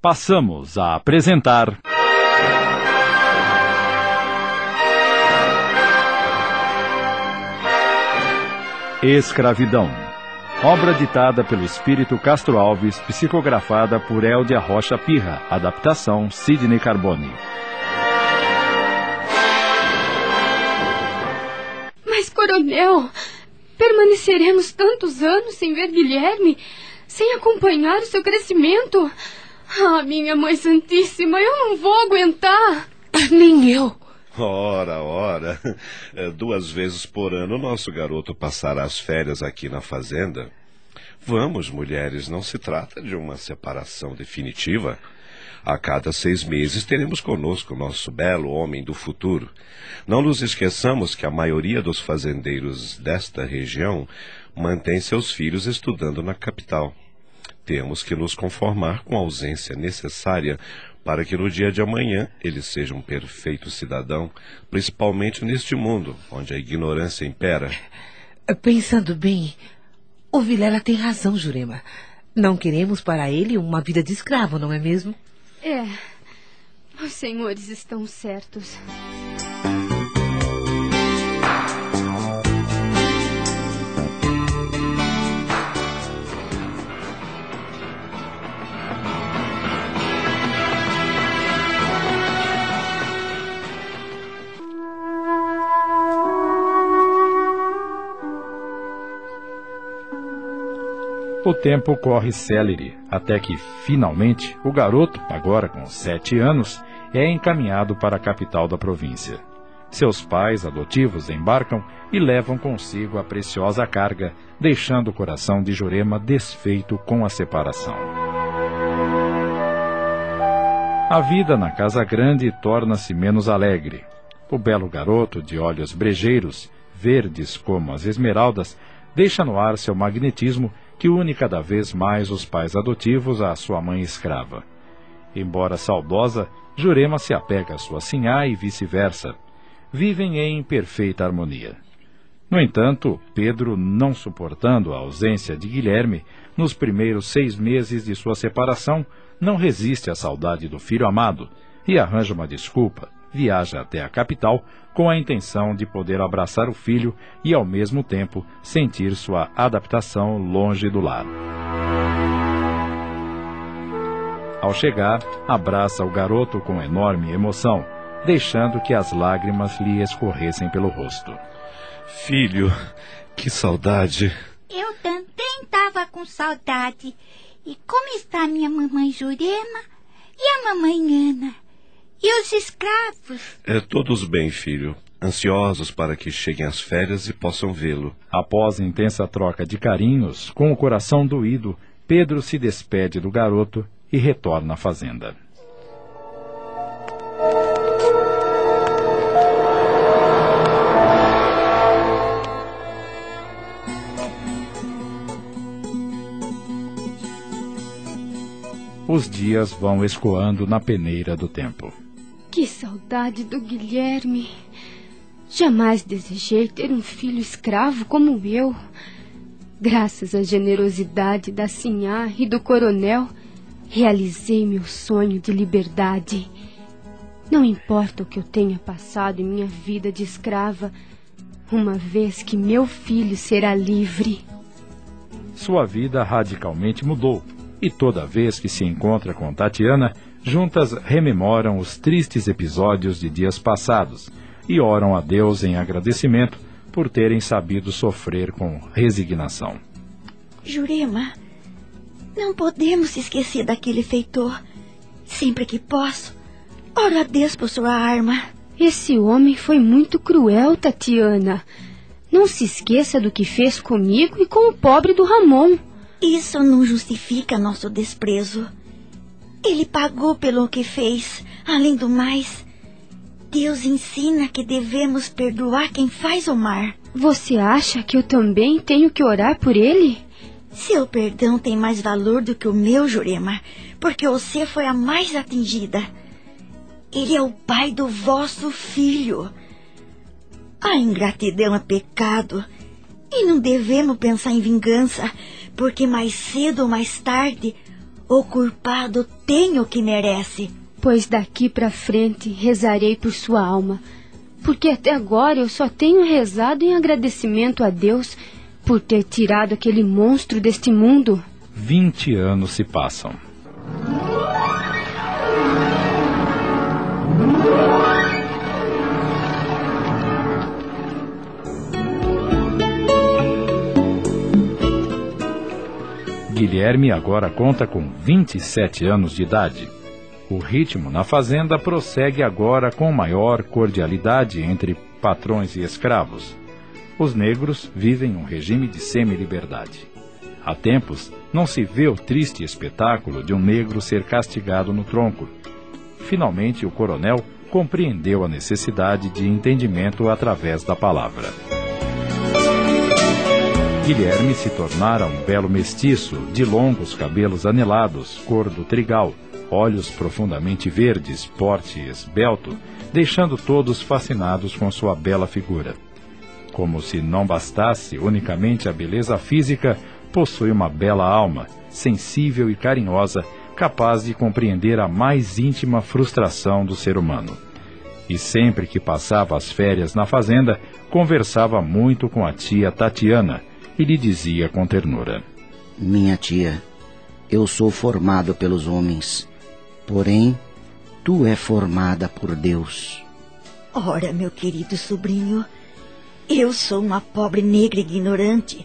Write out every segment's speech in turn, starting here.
passamos a apresentar. Escravidão. Obra ditada pelo espírito Castro Alves, psicografada por Eldia Rocha Pirra. Adaptação Sidney Carbone. Mas, coronel, permaneceremos tantos anos sem ver Guilherme, sem acompanhar o seu crescimento. Ah, minha mãe santíssima, eu não vou aguentar. Nem eu. Ora, ora. É, duas vezes por ano nosso garoto passará as férias aqui na fazenda. Vamos, mulheres, não se trata de uma separação definitiva. A cada seis meses teremos conosco nosso belo homem do futuro. Não nos esqueçamos que a maioria dos fazendeiros desta região mantém seus filhos estudando na capital. Temos que nos conformar com a ausência necessária para que no dia de amanhã ele seja um perfeito cidadão, principalmente neste mundo onde a ignorância impera. Pensando bem, o Vilela tem razão, Jurema. Não queremos para ele uma vida de escravo, não é mesmo? É. Os senhores estão certos. O tempo corre célere, até que, finalmente, o garoto, agora com sete anos, é encaminhado para a capital da província. Seus pais adotivos embarcam e levam consigo a preciosa carga, deixando o coração de Jurema desfeito com a separação. A vida na casa grande torna-se menos alegre. O belo garoto, de olhos brejeiros, verdes como as esmeraldas, deixa no ar seu magnetismo que une cada vez mais os pais adotivos à sua mãe escrava. Embora saudosa, Jurema se apega à sua sinhá e vice-versa. Vivem em perfeita harmonia. No entanto, Pedro, não suportando a ausência de Guilherme, nos primeiros seis meses de sua separação, não resiste à saudade do filho amado e arranja uma desculpa, viaja até a capital com a intenção de poder abraçar o filho e, ao mesmo tempo, sentir sua adaptação longe do lar. Ao chegar, abraça o garoto com enorme emoção, deixando que as lágrimas lhe escorressem pelo rosto. Filho, que saudade! Eu também estava com saudade. E como está minha mamãe Jurema e a mamãe Ana? E os escravos? É, todos bem, filho. Ansiosos para que cheguem as férias e possam vê-lo. Após intensa troca de carinhos, com o coração doído, Pedro se despede do garoto e retorna à fazenda. Os dias vão escoando na peneira do tempo. Que saudade do Guilherme. Jamais desejei ter um filho escravo como eu. Graças à generosidade da Sinhá e do coronel, realizei meu sonho de liberdade. Não importa o que eu tenha passado em minha vida de escrava, uma vez que meu filho será livre. Sua vida radicalmente mudou, e toda vez que se encontra com Tatiana, juntas rememoram os tristes episódios de dias passados e oram a Deus em agradecimento por terem sabido sofrer com resignação. Jurema, não podemos esquecer daquele feitor. Sempre que posso, oro a Deus por sua arma. Esse homem foi muito cruel, Tatiana. Não se esqueça do que fez comigo e com o pobre do Ramon. Isso não justifica nosso desprezo. Ele pagou pelo que fez. Além do mais, Deus ensina que devemos perdoar quem faz o mar. Você acha que eu também tenho que orar por ele? Seu perdão tem mais valor do que o meu, Jurema, porque você foi a mais atingida. Ele é o pai do vosso filho. A ingratidão é pecado e não devemos pensar em vingança, porque mais cedo ou mais tarde O culpado tem o que merece. Pois daqui para frente rezarei por sua alma, porque até agora eu só tenho rezado em agradecimento a Deus por ter tirado aquele monstro deste mundo. Vinte anos se passam. Guilherme agora conta com 27 anos de idade. O ritmo na fazenda prossegue agora com maior cordialidade entre patrões e escravos. Os negros vivem um regime de semi-liberdade. Há tempos, não se vê o triste espetáculo de um negro ser castigado no tronco. Finalmente, o coronel compreendeu a necessidade de entendimento através da palavra. Guilherme se tornara um belo mestiço, de longos cabelos anelados, cor do trigal, olhos profundamente verdes, porte esbelto, deixando todos fascinados com sua bela figura. Como se não bastasse unicamente a beleza física, possui uma bela alma, sensível e carinhosa, capaz de compreender a mais íntima frustração do ser humano. E sempre que passava as férias na fazenda, conversava muito com a tia Tatiana, e lhe dizia com ternura: Minha tia, eu sou formado pelos homens, porém tu é formada por Deus. Ora, meu querido sobrinho, eu sou uma pobre negra ignorante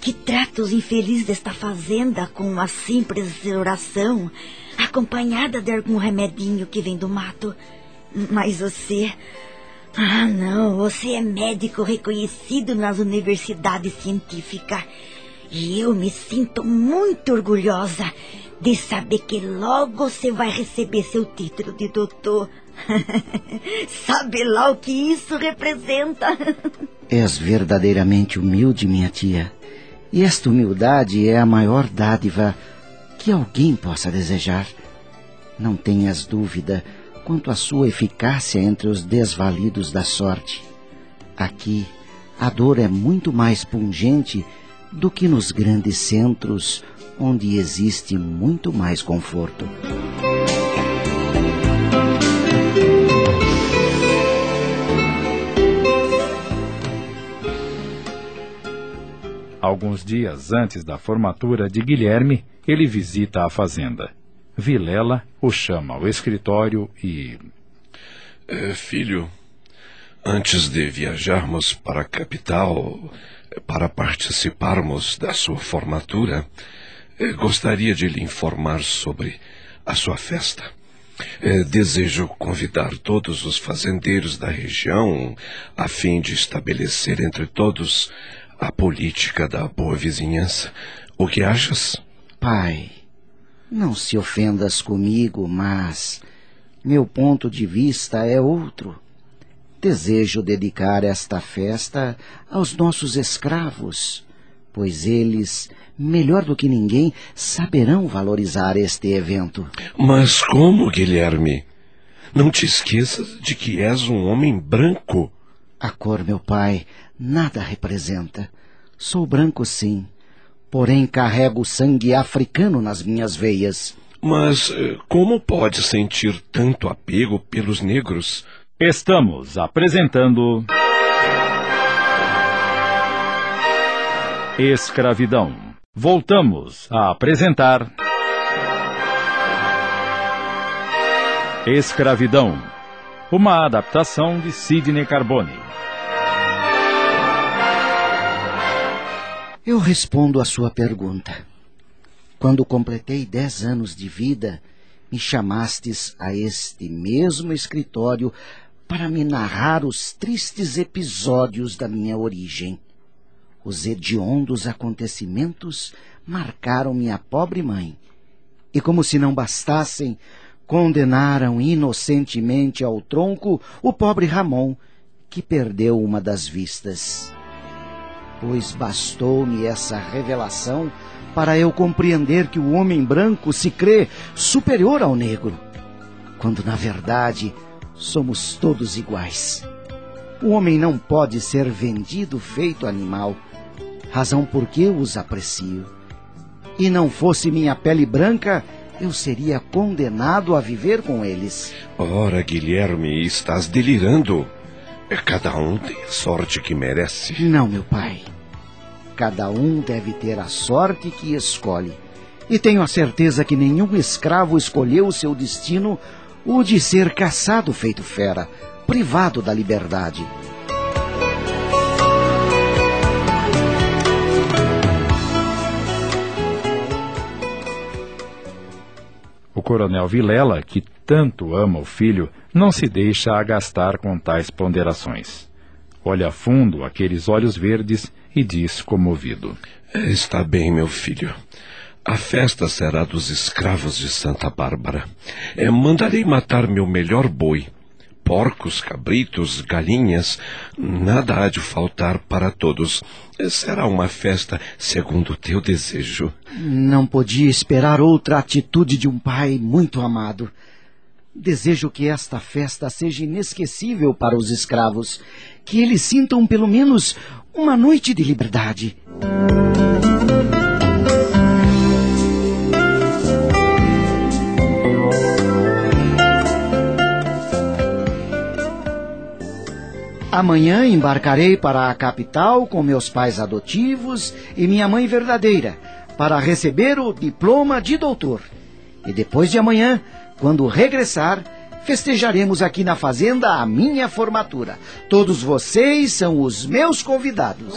que trata os infelizes desta fazenda com uma simples oração, acompanhada de algum remedinho que vem do mato. Mas você ah, não, você é médico reconhecido nas universidades científicas. E eu me sinto muito orgulhosa de saber que logo você vai receber seu título de doutor. Sabe lá o que isso representa? És verdadeiramente humilde, minha tia. E esta humildade é a maior dádiva que alguém possa desejar. Não tenhas dúvida quanto à sua eficácia entre os desvalidos da sorte. Aqui, a dor é muito mais pungente do que nos grandes centros, onde existe muito mais conforto. Alguns dias antes da formatura de Guilherme, ele visita a fazenda. Vilela o chama ao escritório e. É, filho, antes de viajarmos para a capital para participarmos da sua formatura, é, gostaria de lhe informar sobre a sua festa. É, desejo convidar todos os fazendeiros da região a fim de estabelecer entre todos a política da boa vizinhança. O que achas? Pai, não se ofendas comigo, mas meu ponto de vista é outro. Desejo dedicar esta festa aos nossos escravos, pois eles, melhor do que ninguém, saberão valorizar este evento. Mas como, Guilherme? Não te esqueças de que és um homem branco. A cor, meu pai, nada representa. Sou branco, sim, porém carrego sangue africano nas minhas veias. Mas eh, como pode sentir tanto apego pelos negros? Estamos apresentando. Escravidão. Voltamos a apresentar. Escravidão. Uma adaptação de Sidney Carbone. Eu respondo à sua pergunta. Quando completei dez anos de vida, me chamastes a este mesmo escritório para me narrar os tristes episódios da minha origem. Os hediondos acontecimentos marcaram minha pobre mãe, e como se não bastassem, condenaram inocentemente ao tronco o pobre Ramon, que perdeu uma das vistas pois bastou-me essa revelação para eu compreender que o homem branco se crê superior ao negro, quando na verdade somos todos iguais. O homem não pode ser vendido feito animal, razão por que eu os aprecio. E não fosse minha pele branca, eu seria condenado a viver com eles. Ora, Guilherme, estás delirando. Cada um tem a sorte que merece. Não, meu pai. Cada um deve ter a sorte que escolhe. E tenho a certeza que nenhum escravo escolheu seu destino, o de ser caçado feito fera, privado da liberdade. O coronel Vilela, que tanto ama o filho, não se deixa agastar com tais ponderações. Olha fundo aqueles olhos verdes e diz comovido: Está bem, meu filho. A festa será dos escravos de Santa Bárbara. É, mandarei matar meu melhor boi porcos, cabritos, galinhas, nada há de faltar para todos. Será uma festa segundo o teu desejo. Não podia esperar outra atitude de um pai muito amado. Desejo que esta festa seja inesquecível para os escravos, que eles sintam pelo menos uma noite de liberdade. Amanhã embarcarei para a capital com meus pais adotivos e minha mãe verdadeira para receber o diploma de doutor. E depois de amanhã, quando regressar, festejaremos aqui na fazenda a minha formatura. Todos vocês são os meus convidados.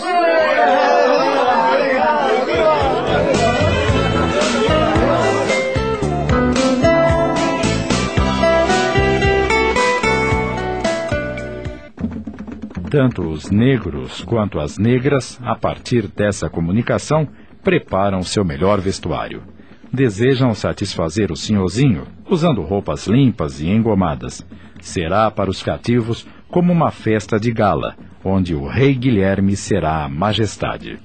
Tanto os negros quanto as negras, a partir dessa comunicação, preparam seu melhor vestuário. Desejam satisfazer o senhorzinho, usando roupas limpas e engomadas. Será para os cativos como uma festa de gala, onde o rei Guilherme será a majestade.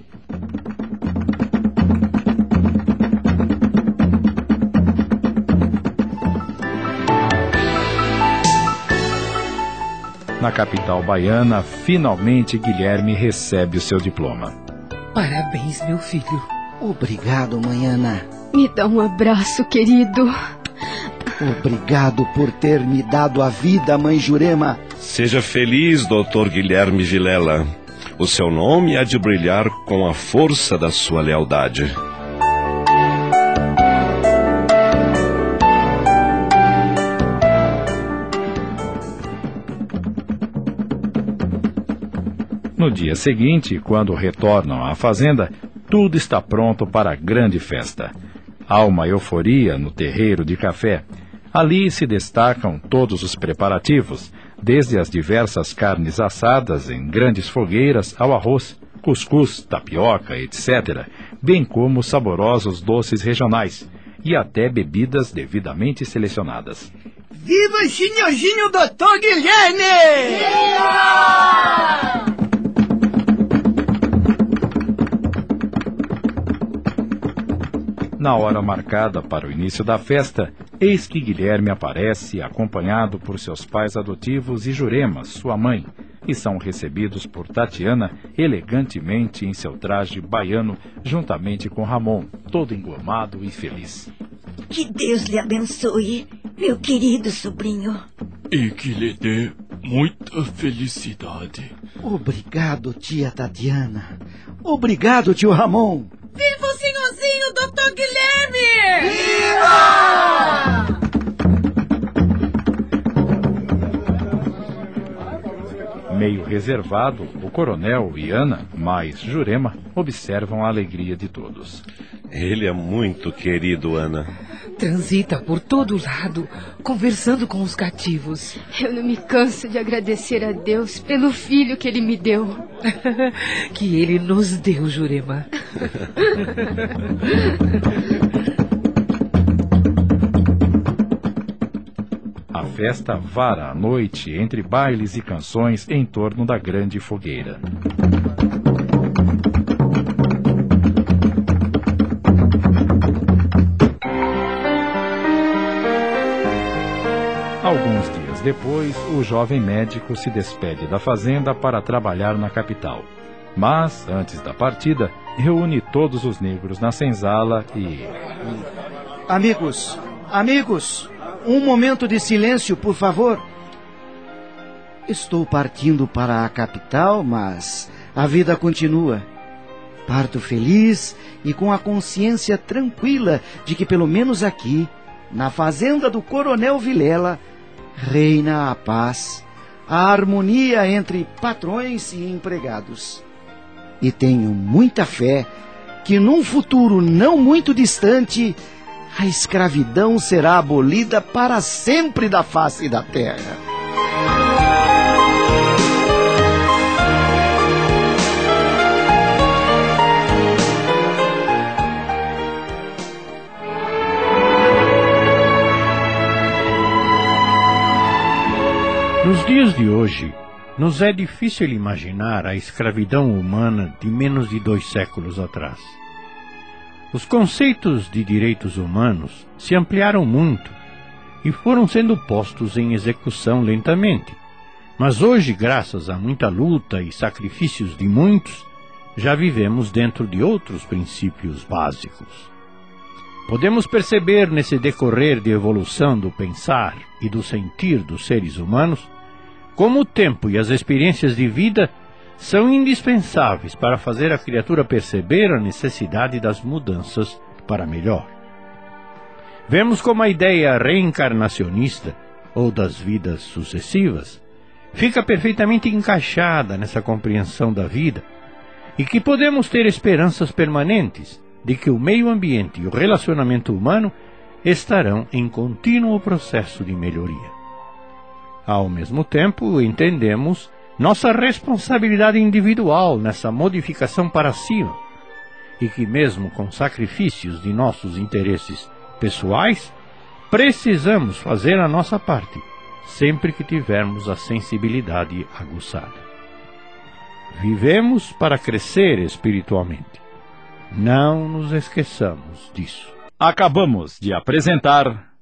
Na capital baiana, finalmente Guilherme recebe o seu diploma. Parabéns, meu filho. Obrigado, Manhana. Me dá um abraço, querido. Obrigado por ter me dado a vida, mãe Jurema. Seja feliz, doutor Guilherme Vilela. O seu nome há de brilhar com a força da sua lealdade. No dia seguinte, quando retornam à fazenda, tudo está pronto para a grande festa. Há uma euforia no terreiro de café. Ali se destacam todos os preparativos, desde as diversas carnes assadas em grandes fogueiras ao arroz, cuscuz, tapioca, etc., bem como saborosos doces regionais e até bebidas devidamente selecionadas. Viva o senhorzinho doutor Guilherme! Viva! Na hora marcada para o início da festa, eis que Guilherme aparece acompanhado por seus pais adotivos e Jurema, sua mãe, e são recebidos por Tatiana elegantemente em seu traje baiano, juntamente com Ramon, todo engomado e feliz. Que Deus lhe abençoe, meu querido sobrinho. E que lhe dê muita felicidade. Obrigado, tia Tatiana. Obrigado, tio Ramon. Viva o senhorzinho, doutor Guilherme! Viva! Meio reservado, o coronel e Ana, mais Jurema, observam a alegria de todos. Ele é muito querido, Ana. Transita por todo lado, conversando com os cativos. Eu não me canso de agradecer a Deus pelo filho que ele me deu. que ele nos deu, Jurema. A festa vara a noite entre bailes e canções em torno da grande fogueira. Depois, o jovem médico se despede da fazenda para trabalhar na capital. Mas, antes da partida, reúne todos os negros na senzala e. Amigos, amigos, um momento de silêncio, por favor. Estou partindo para a capital, mas a vida continua. Parto feliz e com a consciência tranquila de que, pelo menos aqui, na fazenda do Coronel Vilela, reina a paz, a harmonia entre patrões e empregados. E tenho muita fé que num futuro não muito distante, a escravidão será abolida para sempre da face da terra. Nos dias de hoje, nos é difícil imaginar a escravidão humana de menos de dois séculos atrás. Os conceitos de direitos humanos se ampliaram muito e foram sendo postos em execução lentamente. Mas hoje, graças a muita luta e sacrifícios de muitos, já vivemos dentro de outros princípios básicos. Podemos perceber nesse decorrer de evolução do pensar e do sentir dos seres humanos como o tempo e as experiências de vida são indispensáveis para fazer a criatura perceber a necessidade das mudanças para melhor. Vemos como a ideia reencarnacionista, ou das vidas sucessivas, fica perfeitamente encaixada nessa compreensão da vida e que podemos ter esperanças permanentes de que o meio ambiente e o relacionamento humano estarão em contínuo processo de melhoria. Ao mesmo tempo, entendemos nossa responsabilidade individual nessa modificação para cima, e que, mesmo com sacrifícios de nossos interesses pessoais, precisamos fazer a nossa parte, sempre que tivermos a sensibilidade aguçada. Vivemos para crescer espiritualmente. Não nos esqueçamos disso. Acabamos de apresentar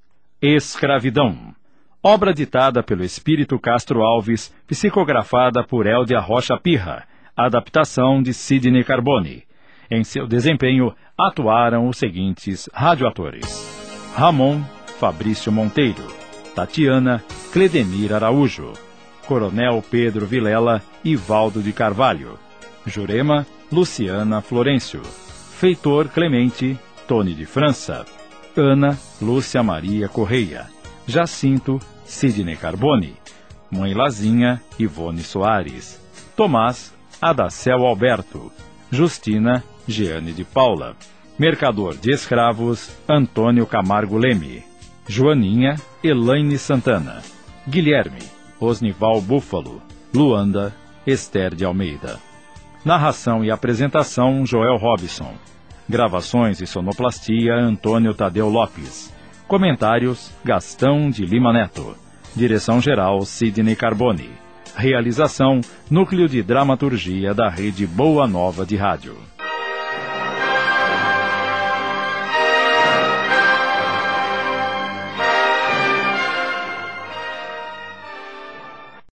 Escravidão obra ditada pelo Espírito Castro Alves, psicografada por Eldia Rocha Pirra, adaptação de Sidney Carbone. Em seu desempenho atuaram os seguintes radioatores: Ramon Fabrício Monteiro, Tatiana Cledemir Araújo, Coronel Pedro Vilela e Valdo de Carvalho, Jurema Luciana Florencio, Feitor Clemente Tony de França, Ana Lúcia Maria Correia. Jacinto, Sidney Carbone, Mãe Lazinha, Ivone Soares, Tomás, Adacel Alberto, Justina, Jeane de Paula, Mercador de Escravos, Antônio Camargo Leme, Joaninha, Elaine Santana, Guilherme, Osnival Búfalo, Luanda, Esther de Almeida. Narração e apresentação Joel Robson. Gravações e sonoplastia Antônio Tadeu Lopes. Comentários: Gastão de Lima Neto. Direção-geral: Sidney Carbone. Realização: Núcleo de Dramaturgia da Rede Boa Nova de Rádio.